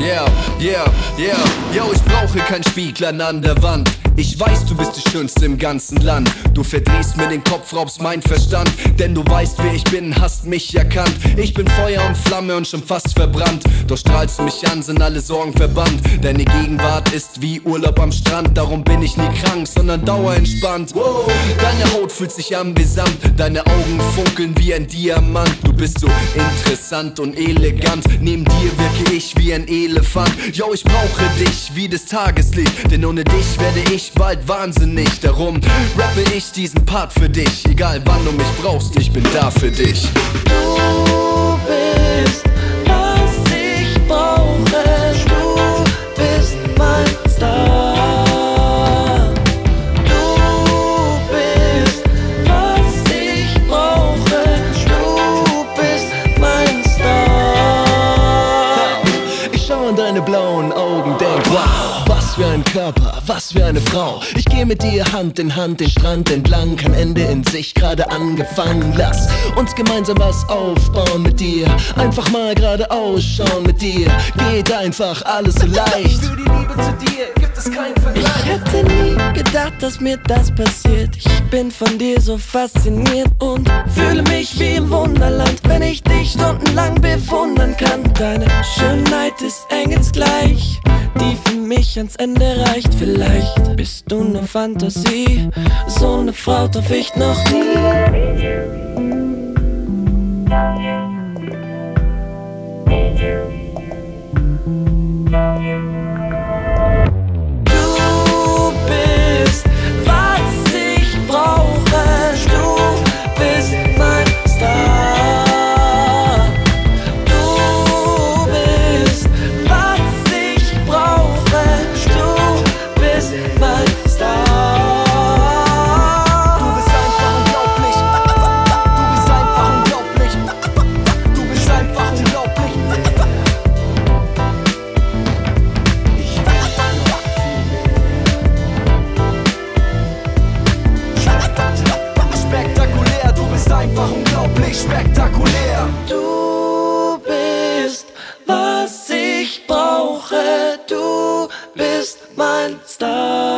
Yeah, yeah, yeah. Yo, ich brauche kein Spiegel an der Wand. Ich weiß, du bist die Schönste im ganzen Land. Du verdrehst mir den Kopf, raubst mein Verstand. Denn du weißt, wer ich bin, hast mich erkannt. Ich bin Feuer und Flamme und schon fast verbrannt. Doch strahlst du mich an, sind alle Sorgen verbannt. Deine Gegenwart ist wie Urlaub am Strand. Darum bin ich nie krank, sondern dauerentspannt. Deine Haut fühlt sich an wie Samt. Deine Augen funkeln wie ein Diamant. Du bist so interessant und elegant. Neben dir wirke ich wie ein Elefant. Yo, ich brauche dich wie das Tageslicht. Denn ohne dich werde ich bald wahnsinnig. Darum rappe ich diesen Part für dich. Egal wann du mich brauchst, ich bin da für dich. Du bist, was ich brauche. Du bist mein Star. Du bist, was ich brauche. Du bist mein Star. Ich schau in deine blauen Augen, für ein Körper, was für eine Frau. Ich geh mit dir Hand in Hand den Strand entlang, kein Ende in sich, gerade angefangen. Lass uns gemeinsam was aufbauen mit dir, einfach mal gerade ausschauen mit dir. Geht einfach alles so leicht. Für die Liebe zu dir gibt es keinen Vergleich. Ich hätte nie gedacht, dass mir das passiert. Ich bin von dir so fasziniert und fühle mich wie im Wunderland, wenn ich dich stundenlang bewundern kann. Deine Schönheit ist die mich ans Ende reicht. Vielleicht bist du nur Fantasie, so eine Frau traf ich noch nie. stop